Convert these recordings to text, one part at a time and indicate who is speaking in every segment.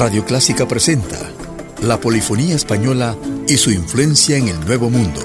Speaker 1: Radio Clásica presenta la polifonía española y su influencia en el Nuevo Mundo.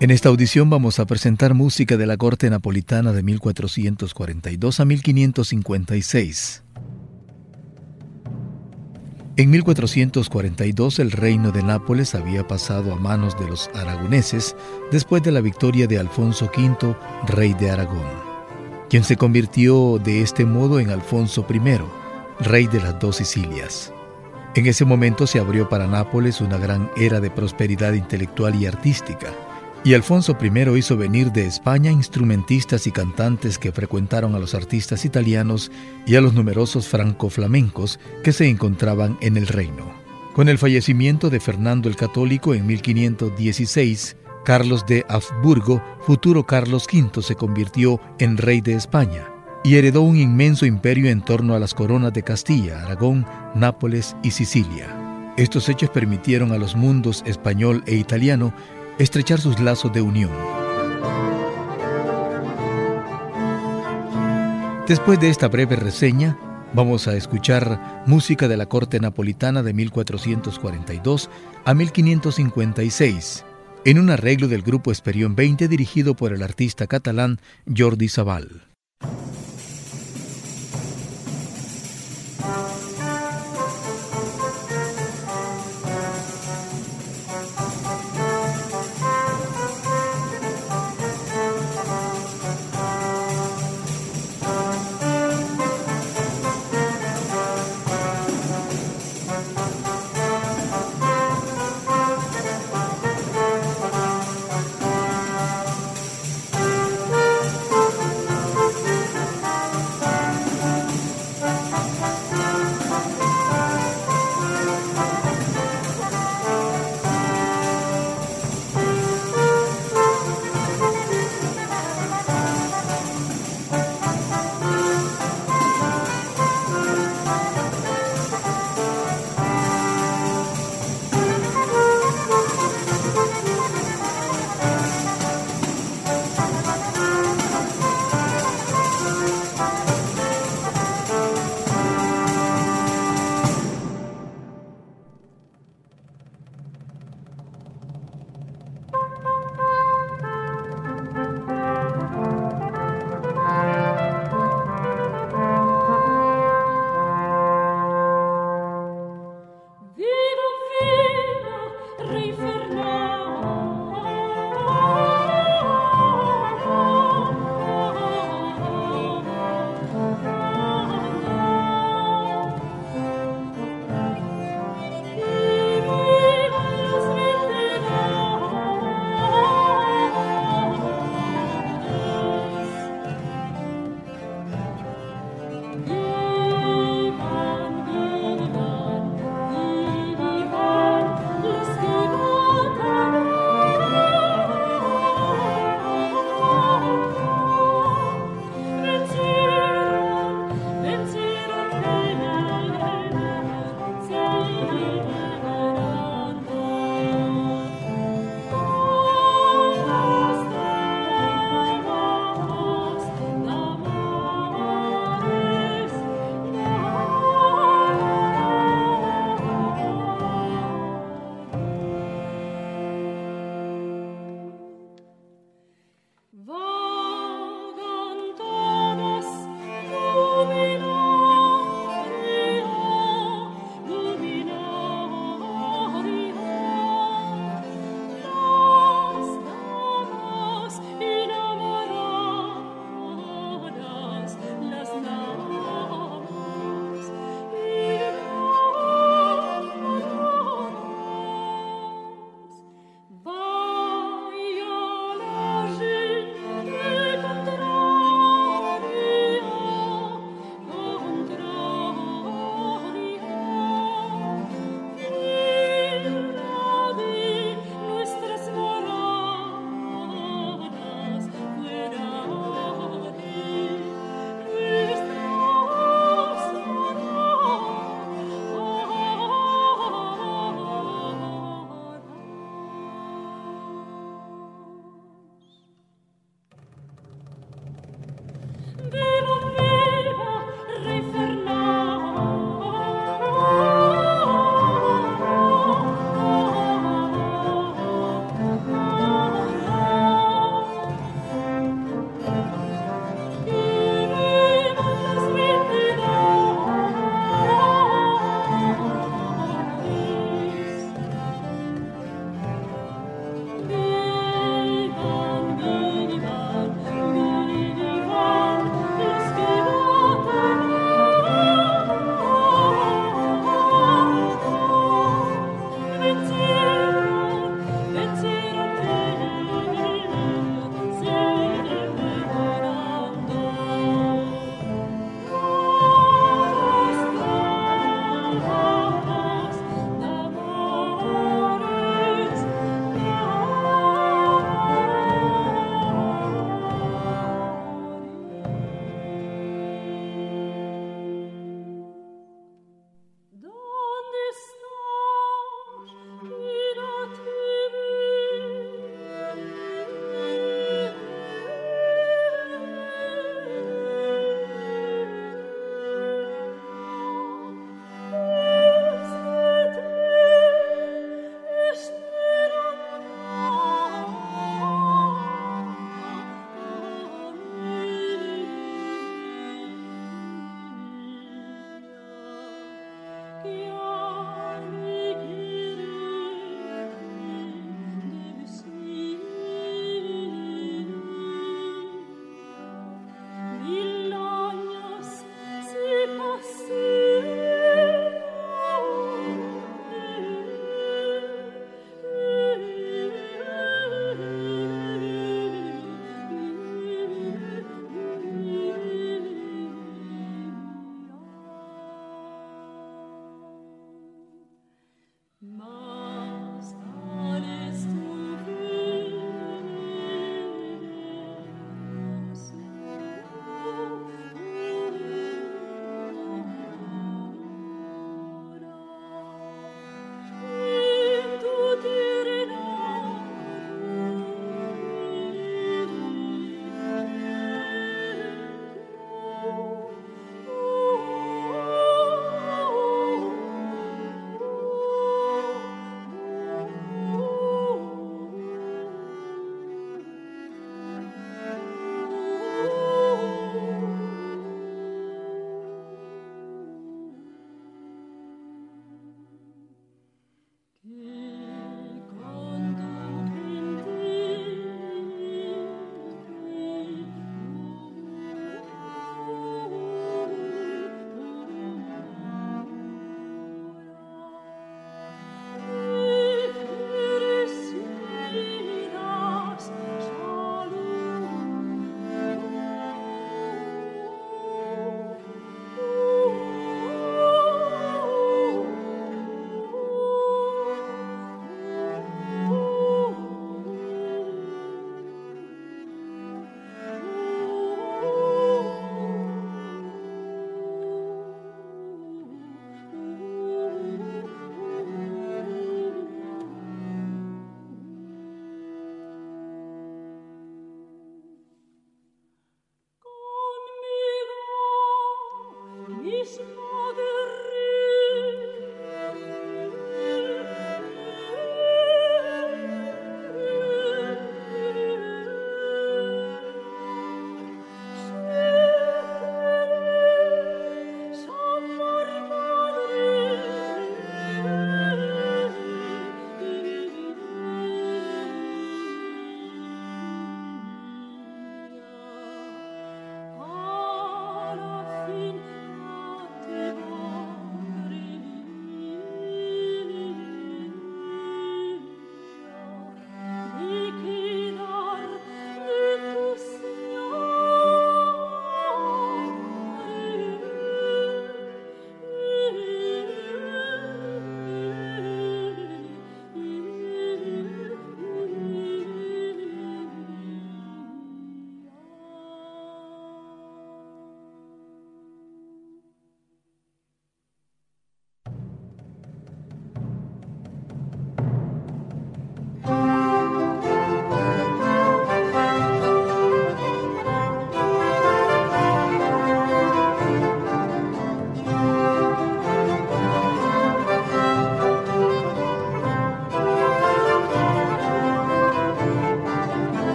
Speaker 1: En esta audición vamos a presentar música de la corte napolitana de 1442 a 1556. En 1442 el reino de Nápoles había pasado a manos de los aragoneses después de la victoria de Alfonso V, rey de Aragón, quien se convirtió de este modo en Alfonso I, rey de las dos Sicilias. En ese momento se abrió para Nápoles una gran era de prosperidad intelectual y artística y Alfonso I hizo venir de España instrumentistas y cantantes que frecuentaron a los artistas italianos y a los numerosos franco-flamencos que se encontraban en el reino. Con el fallecimiento de Fernando el Católico en 1516, Carlos de Habsburgo, futuro Carlos V, se convirtió en rey de España y heredó un inmenso imperio en torno a las coronas de Castilla, Aragón, Nápoles y Sicilia. Estos hechos permitieron a los mundos español e italiano estrechar sus lazos de unión. Después de esta breve reseña, vamos a escuchar música de la corte napolitana de 1442 a 1556, en un arreglo del grupo Esperión 20 dirigido por el artista catalán Jordi Sabal. Devo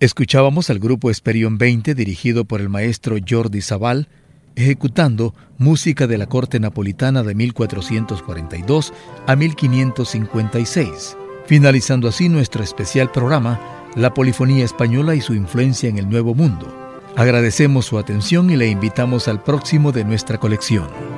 Speaker 1: Escuchábamos al grupo Esperion 20 dirigido por el maestro Jordi Zabal, ejecutando música de la corte napolitana de 1442 a 1556, finalizando así nuestro especial programa La polifonía española y su influencia en el Nuevo Mundo. Agradecemos su atención y le invitamos al próximo de nuestra colección.